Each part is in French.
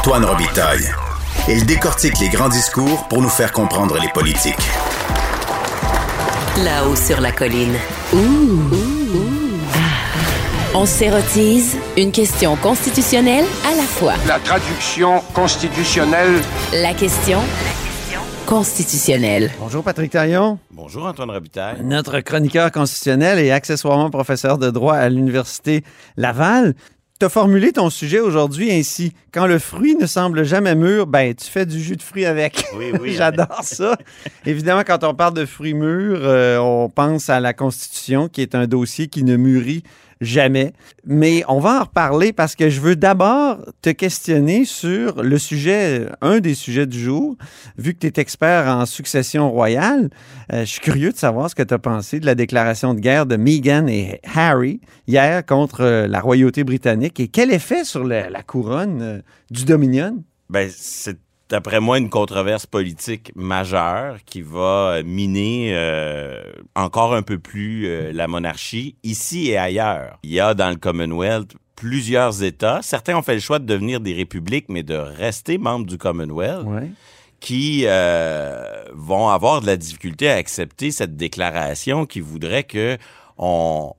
Antoine Robitaille. Il décortique les grands discours pour nous faire comprendre les politiques. Là-haut sur la colline. On s'érotise une question constitutionnelle à la fois. La traduction constitutionnelle. La question constitutionnelle. Bonjour Patrick Taillon, Bonjour Antoine Robitaille. notre chroniqueur constitutionnel et accessoirement professeur de droit à l'Université Laval. Tu as formulé ton sujet aujourd'hui ainsi. Quand le fruit ne semble jamais mûr, ben tu fais du jus de fruits avec. Oui, oui. J'adore ça. Évidemment, quand on parle de fruits mûrs, euh, on pense à la Constitution, qui est un dossier qui ne mûrit jamais. Mais on va en reparler parce que je veux d'abord te questionner sur le sujet, un des sujets du jour. Vu que tu es expert en succession royale, euh, je suis curieux de savoir ce que tu as pensé de la déclaration de guerre de Meghan et Harry hier contre euh, la royauté britannique et quel effet sur la, couronne euh, du Dominion? Ben, c'est d'après moi une controverse politique majeure qui va euh, miner euh, encore un peu plus euh, la monarchie ici et ailleurs. Il y a dans le Commonwealth plusieurs États. Certains ont fait le choix de devenir des républiques, mais de rester membres du Commonwealth. Ouais. qui euh, vont avoir de la difficulté à accepter cette déclaration qui voudrait que on,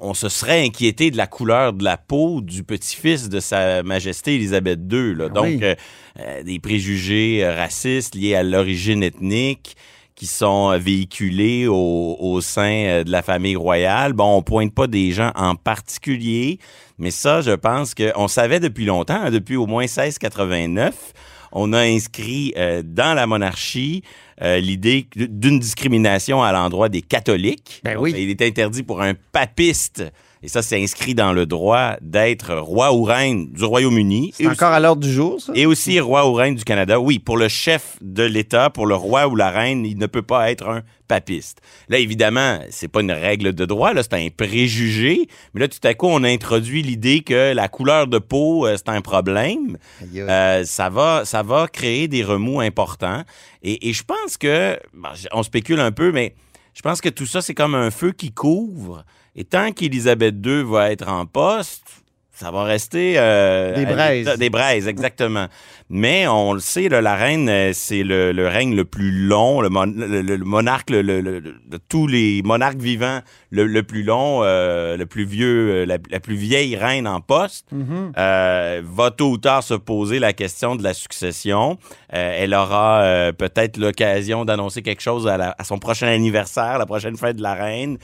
on se serait inquiété de la couleur de la peau du petit-fils de Sa Majesté Élisabeth II. Là. Ah Donc, oui. euh, euh, des préjugés euh, racistes liés à l'origine ethnique qui sont véhiculés au, au sein de la famille royale. Bon, on pointe pas des gens en particulier, mais ça, je pense qu'on savait depuis longtemps, hein, depuis au moins 1689, on a inscrit euh, dans la monarchie euh, l'idée d'une discrimination à l'endroit des catholiques. Ben oui. Il est interdit pour un papiste, et ça c'est inscrit dans le droit, d'être roi ou reine du Royaume-Uni. C'est encore à l'ordre du jour, ça? et aussi roi ou reine du Canada. Oui, pour le chef de l'État, pour le roi ou la reine, il ne peut pas être un papiste. Là, évidemment, c'est pas une règle de droit, là, c'est un préjugé. Mais là, tout à coup, on introduit l'idée que la couleur de peau, euh, c'est un problème. Euh, ça va, ça va créer des remous importants. Et, et je pense que, bon, on spécule un peu, mais je pense que tout ça, c'est comme un feu qui couvre. Et tant qu'Élisabeth II va être en poste, ça va rester... euh, Des braises. Des braises, exactement. Mais on le sait, là, la reine, euh, c'est le, le règne le plus long, le, mon- le- le- monarque le- le- le- de tous les monarques vivants, le, plus long, euh, le plus vieux, euh, la, la plus vieille reine en poste Mhm. euh, va tôt ou tard se poser la question de la succession. Euh, elle aura euh, peut-être l'occasion d'annoncer quelque chose à, la- à son prochain anniversaire, la prochaine fête de la reine.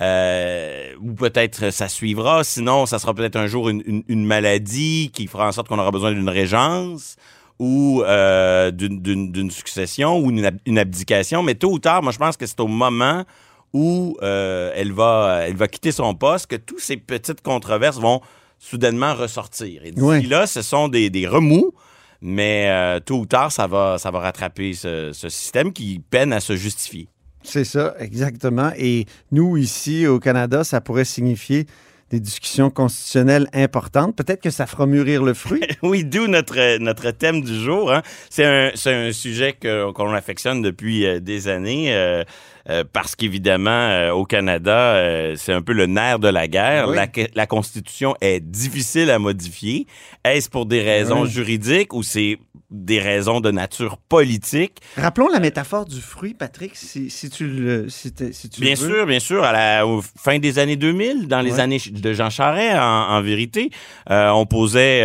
Euh, ou peut-être ça suivra. Sinon, ça sera peut-être un jour une, une- une maladie qui fera en sorte qu'on aura besoin d'une régence ou euh, d'une- succession ou une, ab- une abdication. Mais tôt ou tard, moi, je pense que c'est au moment où euh, elle, va, elle va quitter son poste que toutes ces petites controverses vont soudainement ressortir. Et Ouais. là, ce sont des, des remous, mais euh, tôt ou tard, ça va, ça va rattraper ce, ce système qui peine à se justifier. C'est ça, exactement. Et nous, ici, au Canada, ça pourrait signifier des discussions constitutionnelles importantes. Peut-être que ça fera mûrir le fruit. Oui, d'où notre, notre thème du jour. hein. C'est un, un sujet qu'on affectionne depuis euh, des années. euh, euh, parce qu'évidemment, euh, au Canada, euh, c'est un peu le nerf de la guerre. Oui. La, la Constitution est difficile à modifier. Est-ce pour des raisons Oui. juridiques ou c'est des raisons de nature politique? Rappelons la métaphore du fruit, Patrick, si, si tu le si tu Bien veux. sûr, bien sûr. À la au fin des années 2000, dans les années de Jean Charest, en, en vérité, on posait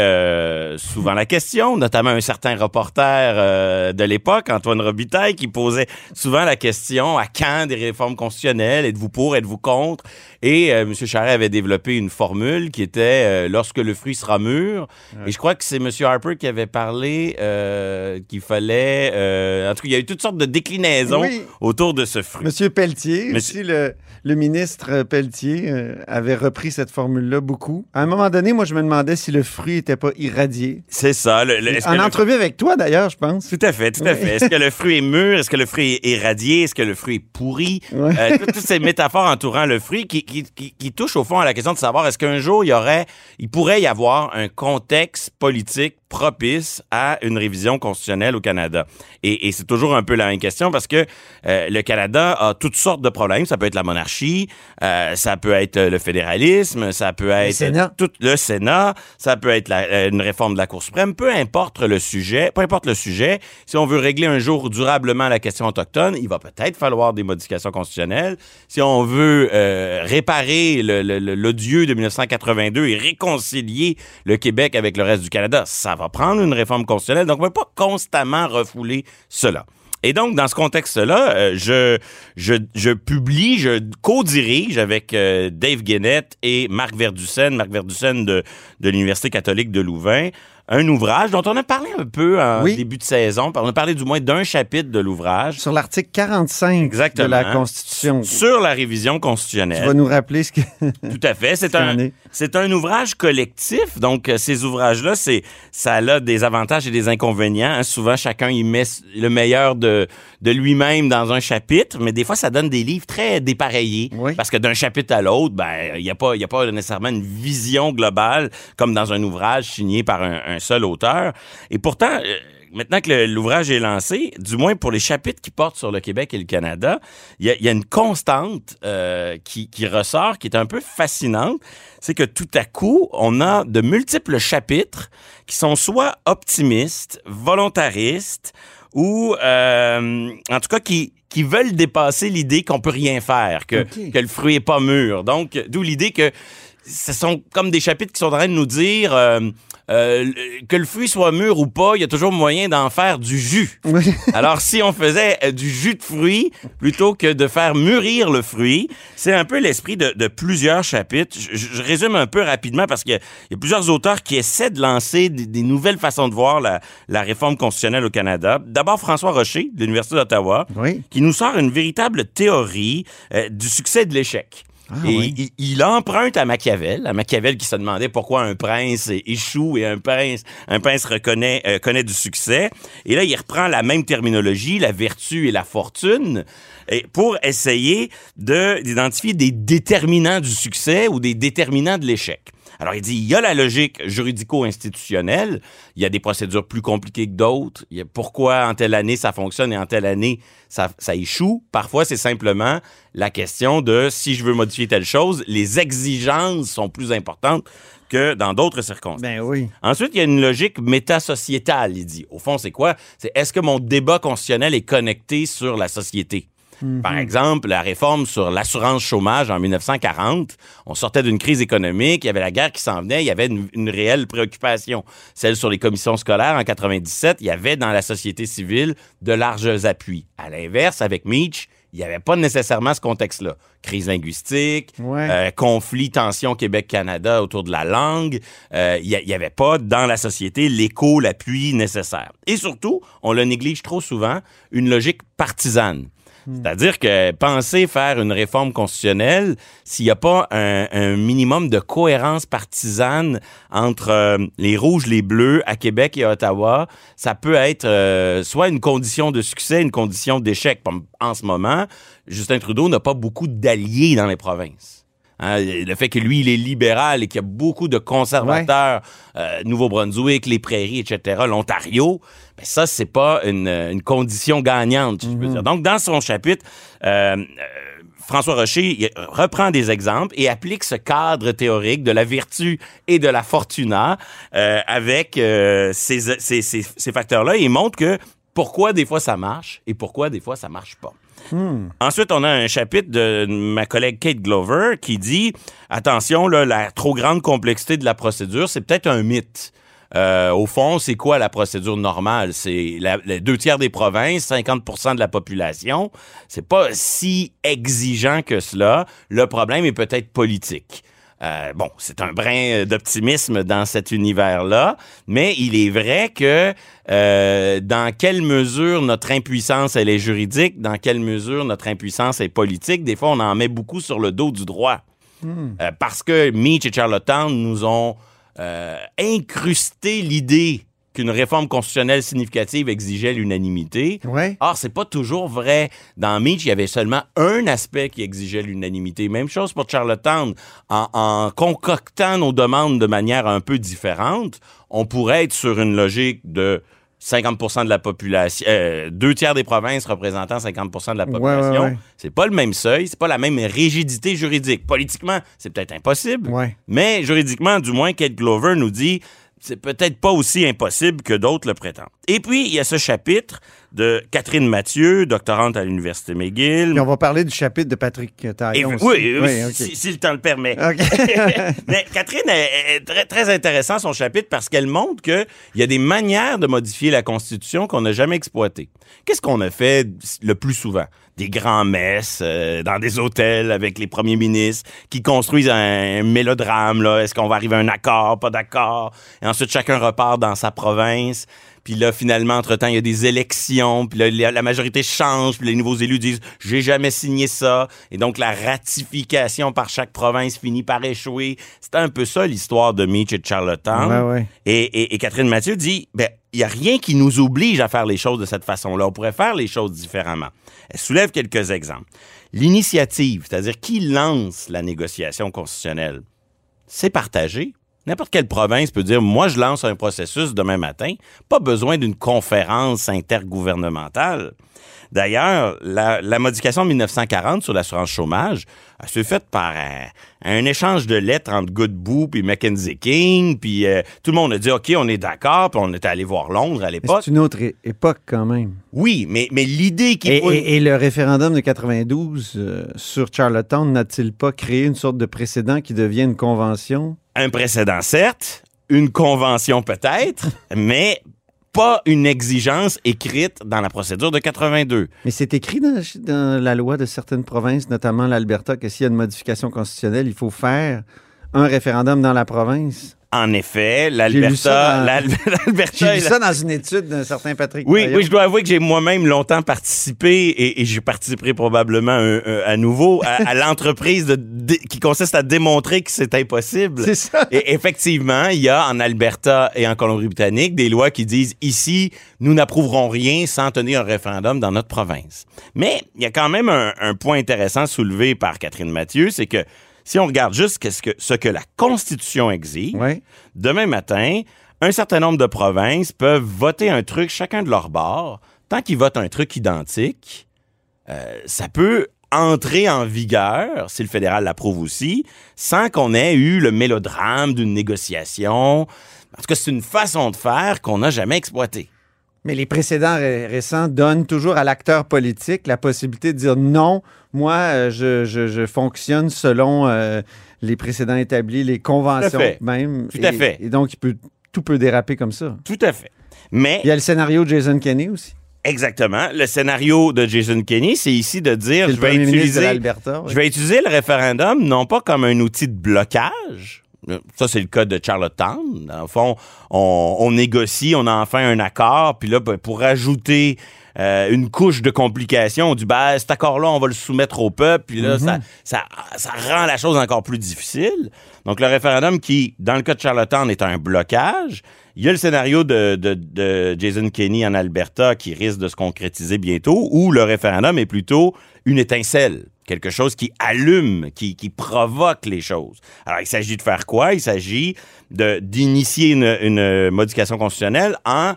souvent la question, notamment un certain reporter de l'époque, Antoine Robitaille, qui posait souvent la question à quand des réformes constitutionnelles? Êtes-vous pour Êtes-vous contre? Et euh, M. Charest avait développé une formule qui était euh, lorsque le fruit sera mûr. Et je crois que c'est M. Harper qui avait parlé euh, qu'il fallait. en tout cas, il y a eu toutes sortes de déclinaisons Oui. autour de ce fruit. Monsieur Pelletier, Monsieur- aussi le, le ministre Pelletier avait repris cette formule-là beaucoup. À un moment donné, moi, je me demandais si le fruit n'était pas irradié. C'est ça. le- le- En le- entrevue avec toi, d'ailleurs, je pense. Tout à fait, tout à Oui. fait. Est-ce que le fruit est mûr? Est-ce que le fruit est radié? Est-ce que le fruit est pourri? Ouais. Euh, toutes, toutes ces métaphores entourant le fruit qui, qui, qui- qui touche au fond à la question de savoir est-ce qu'un jour il y aurait, il pourrait y avoir un contexte politique propice à une révision constitutionnelle au Canada? Et, et c'est toujours un peu la même question parce que euh, le Canada a toutes sortes de problèmes. Ça peut être la monarchie, euh, ça peut être le fédéralisme, ça peut être Sénat. tout le Sénat, ça peut être la- une réforme de la Cour suprême, peu importe le sujet, peu importe le sujet. Si on veut régler un jour durablement la question autochtone, il va peut-être falloir des modifications constitutionnelles. Si on veut euh, réparer l'odieux de 1982 et réconcilier le Québec avec le reste du Canada, ça va prendre une réforme constitutionnelle. Donc, on ne peut pas constamment refouler cela. Et donc, dans ce contexte-là, euh, je, je, je publie, je co-dirige avec euh, Dave Guénette et Marc Verducen, Marc Verducen de, de l'Université catholique de Louvain, un ouvrage dont on a parlé un peu en Oui. début de saison. On a parlé du moins d'un chapitre de l'ouvrage Sur l'article 45 Exactement. de la Constitution. sur la révision Tu constitutionnelle. vas nous rappeler ce que. Tout à fait. C'est un, est. c'est un ouvrage collectif. Donc, euh, ces ouvrages-là, c'est, ça a des avantages et des inconvénients. hein. Souvent, chacun y met le meilleur de, de lui-même dans un chapitre, mais des fois, ça donne des livres très dépareillés. Oui. Parce que d'un chapitre à l'autre, ben, il n'y a pas, y a pas nécessairement une vision globale comme dans un ouvrage signé par un, un seul auteur. Et pourtant, euh, Maintenant que l'ouvrage est lancé, du moins pour les chapitres qui portent sur le Québec et le Canada, il y a, il y a une constante euh, qui, qui ressort, qui est un peu fascinante. C'est que tout à coup, on a de multiples chapitres qui sont soit optimistes, volontaristes, ou euh, en tout cas qui, qui veulent dépasser l'idée qu'on peut rien faire, que, que le fruit est pas mûr. Donc, d'où l'idée que ce sont comme des chapitres qui sont en train de nous dire euh, euh, que le fruit soit mûr ou pas, il y a toujours moyen d'en faire du jus. Oui. Alors, si on faisait euh, du jus de fruits plutôt que de faire mûrir le fruit, c'est un peu l'esprit de, de plusieurs chapitres. Je, résume un peu rapidement parce qu'il y, a- il y a plusieurs auteurs qui essaient de lancer des, des nouvelles façons de voir la, la réforme constitutionnelle au Canada. D'abord, François Rocher, de l'Université d'Ottawa, Oui. qui nous sort une véritable théorie euh, du succès et de l'échec. Ah, et oui. il, il emprunte à Machiavel, à Machiavel qui se demandait pourquoi un prince échoue et un prince, un prince reconnaît, euh, connaît du succès. Et là, il reprend la même terminologie, la vertu et la fortune, et pour essayer de d'identifier des déterminants du succès ou des déterminants de l'échec. Alors, il dit, il y a la logique juridico-institutionnelle, il y a des procédures plus compliquées que d'autres, il y a pourquoi en telle année ça fonctionne et en telle année ça, ça échoue. Parfois, c'est simplement la question de si je veux modifier telle chose, les exigences sont plus importantes que dans d'autres circonstances. Ben oui. Ensuite, il y a une logique métasociétale, il dit. Au fond, c'est quoi? C'est est-ce que mon débat constitutionnel est connecté sur la société? Par exemple, la réforme sur l'assurance chômage en 1940, on sortait d'une crise économique, il y avait la guerre qui s'en venait, il y avait une, une réelle préoccupation. Celle sur les commissions scolaires en 97, il y avait dans la société civile de larges appuis. À l'inverse, avec Meach, il n'y avait pas nécessairement ce contexte-là. Crise linguistique, Ouais. euh, conflit, tension Québec-Canada autour de la langue. Euh, Il n'y avait pas dans la société l'écho, l'appui nécessaire. Et surtout, on le néglige trop souvent, une logique partisane. C'est-à-dire que penser faire une réforme constitutionnelle, s'il n'y a pas un, minimum de cohérence partisane entre euh, les rouges, les bleus à Québec et à Ottawa, ça peut être euh, soit une condition de succès, une condition d'échec. En ce moment, Justin Trudeau n'a pas beaucoup d'alliés dans les provinces. Hein, le fait que lui, il est libéral et qu'il y a beaucoup de conservateurs, euh, Nouveau-Brunswick, les Prairies, etc., l'Ontario, ben ça, c'est pas une, une condition gagnante, si je peux dire. Donc, dans son chapitre, euh, euh, François Rocher il reprend des exemples et applique ce cadre théorique de la vertu et de la fortuna euh, avec euh, ces, ces, ces, ces facteurs-là et montre que pourquoi des fois ça marche et pourquoi des fois ça marche pas. Ensuite, on a un chapitre de ma collègue Kate Glover qui dit attention, là, la trop grande complexité de la procédure, c'est peut-être un mythe. Euh, au fond, c'est quoi la procédure normale? C'est les deux tiers des provinces, 50% de la population. C'est pas si exigeant que cela. Le problème est peut-être politique. Euh, bon, c'est un brin d'optimisme dans cet univers-là, mais il est vrai que euh, dans quelle mesure notre impuissance elle est juridique, dans quelle mesure notre impuissance est politique, des fois on en met beaucoup sur le dos du droit. Euh, parce que Meach et Charlottetown nous ont euh, incrusté l'idée qu'une réforme constitutionnelle significative exigeait l'unanimité. Ouais. Or, c'est pas toujours vrai. Dans Meach, il y avait seulement un aspect qui exigeait l'unanimité. Même chose pour Charlottetown. En, en concoctant nos demandes de manière un peu différente, on pourrait être sur une logique de 50% de la population, euh, deux tiers des provinces représentant 50 de la Ouais, population. ouais, ouais. C'est pas le même seuil, c'est pas la même rigidité juridique. Politiquement, c'est peut-être impossible, Ouais. mais juridiquement, du moins, Kate Glover nous dit c'est peut-être pas aussi impossible que d'autres le prétendent. Et puis, il y a ce chapitre de Catherine Mathieu, doctorante à l'Université McGill. Puis on va parler du chapitre de Patrick Et- Taillon. aussi. oui, si, si le temps le permet. Mais Catherine est, est très, très intéressant son chapitre parce qu'elle montre qu'il y a des manières de modifier la Constitution qu'on n'a jamais exploitées. Qu'est-ce qu'on a fait le plus souvent? Des grands messes euh, dans des hôtels avec les premiers ministres qui construisent un, mélodrame. Là. Est-ce qu'on va arriver à un accord, pas d'accord? Et ensuite, chacun repart dans sa province. Puis là, finalement, entre-temps, il y a des élections, puis là, la, majorité change, puis les nouveaux élus disent « j'ai jamais signé ça ». Et donc, la ratification par chaque province finit par échouer. C'est un peu ça l'histoire de Meach et de Charlottetown. Ouais. Et, et- et Catherine Mathieu dit ben il y a rien qui nous oblige à faire les choses de cette façon-là. On pourrait faire les choses différemment. Elle soulève quelques exemples. L'initiative, c'est-à-dire qui lance la négociation constitutionnelle, c'est partagé. N'importe quelle province peut dire, moi, je lance un processus demain matin. Pas besoin d'une conférence intergouvernementale. D'ailleurs, la, la modification de 1940 sur l'assurance chômage s'est faite par un, un échange de lettres entre Godbout puis Mackenzie King, puis euh, tout le monde a dit OK, on est d'accord, puis on était allé voir Londres à l'époque. C'est une autre époque quand même. Oui, mais, mais l'idée qui Et, pose- et- et le référendum de 92 euh, sur Charlottetown n'a-t-il pas créé une sorte de précédent qui devient une convention? Un précédent certes, une convention peut-être, mais pas une exigence écrite dans la procédure de 82. Mais c'est écrit dans, la loi de certaines provinces, notamment l'Alberta, que s'il y a une modification constitutionnelle, il faut faire un référendum dans la province. En effet, lu l'Alberta, J'ai la- ça dans une étude d'un certain Patrick. Oui, Taillon. oui, je dois avouer que j'ai moi-même longtemps participé et, et je participerai probablement euh, euh, à nouveau à, à l'entreprise qui consiste à démontrer que c'est impossible. C'est ça. Et effectivement, il y a en Alberta et en Colombie-Britannique des lois qui disent ici, nous n'approuverons rien sans tenir un référendum dans notre province. Mais il y a quand même un, un point intéressant soulevé par Catherine Mathieu, c'est que si on regarde juste que, ce que la Constitution exige, Ouais. demain matin, un certain nombre de provinces peuvent voter un truc chacun de leur bord. Tant qu'ils votent un truc identique, euh, ça peut entrer en vigueur, si le fédéral l'approuve aussi, sans qu'on ait eu le mélodrame d'une négociation. En tout cas, c'est une façon de faire qu'on n'a jamais exploitée. Mais les précédents ré- récents donnent toujours à l'acteur politique la possibilité de dire non, moi, euh, je, je- je fonctionne selon euh, les précédents établis, les conventions fait. même. Tout et, à fait. Et donc, il peut, tout peut déraper comme ça. Tout à fait. Mais Il y a le scénario de Jason Kenney aussi. Exactement. Le scénario de Jason Kenney, c'est ici de dire je vais utiliser oui. je vais utiliser le référendum non pas comme un outil de blocage. Ça, c'est le cas de Charlottetown. Dans le fond, on, on négocie, on a enfin un accord, puis là, ben, pour ajouter euh, une couche de complications, on dit, ben, cet accord-là, on va le soumettre au peuple, puis là, ça, ça, ça rend la chose encore plus difficile. Donc, le référendum qui, dans le cas de Charlottetown, est un blocage. Il y a le scénario de, de, de Jason Kenney en Alberta qui risque de se concrétiser bientôt, où le référendum est plutôt une étincelle, quelque chose qui allume, qui, provoque les choses. Alors, il s'agit de faire quoi? Il s'agit d'initier une, modification constitutionnelle en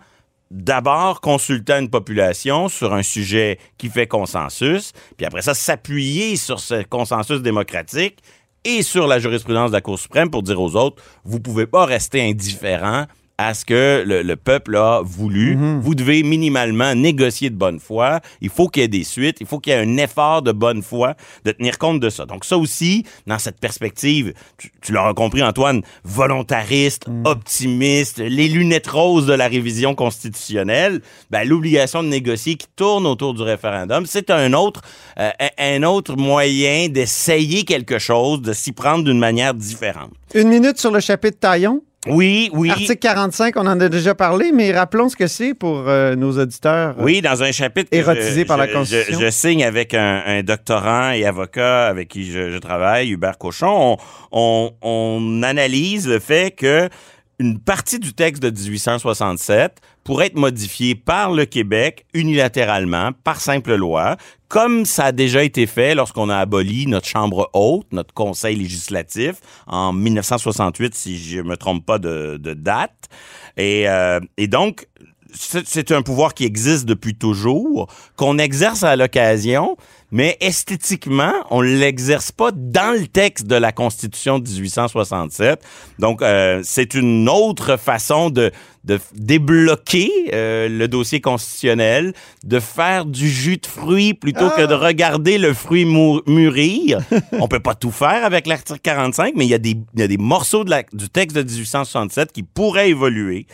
d'abord consultant une population sur un sujet qui fait consensus, puis après ça, s'appuyer sur ce consensus démocratique et sur la jurisprudence de la Cour suprême pour dire aux autres, vous pouvez pas rester indifférent à ce que le, le peuple a voulu. Vous devez minimalement négocier de bonne foi. Il faut qu'il y ait des suites. Il faut qu'il y ait un effort de bonne foi de tenir compte de ça. Donc ça aussi, dans cette perspective, tu, tu l'auras compris Antoine, volontariste, optimiste, les lunettes roses de la révision constitutionnelle, ben, l'obligation de négocier qui tourne autour du référendum, c'est un autre, euh, un autre moyen d'essayer quelque chose, de s'y prendre d'une manière différente. Une minute sur le chapitre Taillon. Oui, oui. Article 45, on en a déjà parlé, mais rappelons ce que c'est pour euh, nos auditeurs. Oui, dans un chapitre Érotisé je- par la Constitution. Je, je signe avec un, un doctorant et avocat avec qui je, je travaille, Hubert Cochon. On, on- on analyse le fait que une partie du texte de 1867 pourrait être modifiée par le Québec unilatéralement, par simple loi, comme ça a déjà été fait lorsqu'on a aboli notre Chambre haute, notre Conseil législatif, en 1968, si je me trompe pas de, date. Et, euh, et donc, c'est un pouvoir qui existe depuis toujours, qu'on exerce à l'occasion, mais esthétiquement, on l'exerce pas dans le texte de la Constitution de 1867. Donc, euh, c'est une autre façon de, de débloquer euh, le dossier constitutionnel, de faire du jus de fruits plutôt que de regarder le fruit mûrir. on peut pas tout faire avec l'article 45, mais il y a des, il y a des morceaux de la, du texte de 1867 qui pourraient évoluer.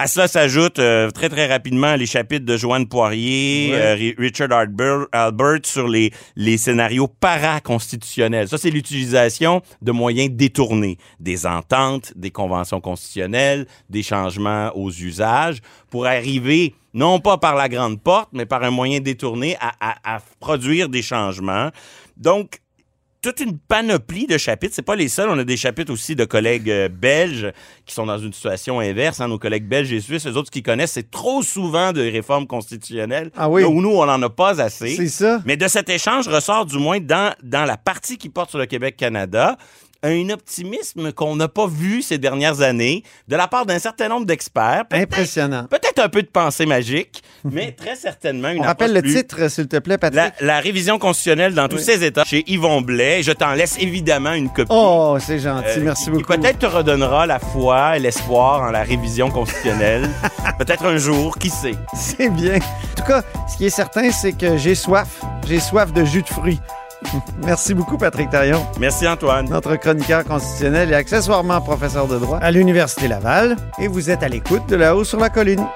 À cela s'ajoute euh, très très rapidement les chapitres de Joanne Poirier, euh, Richard Albert, Albert sur les, les scénarios paraconstitutionnels. Ça, c'est l'utilisation de moyens détournés, des ententes, des conventions constitutionnelles, des changements aux usages pour arriver non pas par la grande porte, mais par un moyen détourné à, à, à produire des changements. Donc, toute une panoplie de chapitres. C'est pas les seuls. On a des chapitres aussi de collègues euh, belges qui sont dans une situation inverse. Hein. Nos collègues belges et suisses, les autres qui connaissent, c'est trop souvent de réformes constitutionnelles. Ah oui. Où nous, on n'en a pas assez. C'est ça. Mais de cet échange ressort du moins dans, dans la partie qui porte sur le Québec-Canada un optimisme qu'on n'a pas vu ces dernières années de la part d'un certain nombre d'experts. Impressionnant. Peut-être un peu de pensée magique, mais très certainement une On rappelle le titre, s'il te plaît, Patrick. La, révision constitutionnelle dans tous ses états chez Yvon Blais. Je t'en laisse évidemment une copie. Oh, c'est gentil. Merci beaucoup. Qui peut-être te redonnera la foi et l'espoir en la révision constitutionnelle. peut-être un jour, qui sait? C'est bien. En tout cas, ce qui est certain, c'est que j'ai soif. J'ai soif de jus de fruits. Merci beaucoup, Patrick Tarion. Merci, Antoine. Notre chroniqueur constitutionnel et accessoirement professeur de droit à l'Université Laval. Et vous êtes à l'écoute de La haut sur la colline.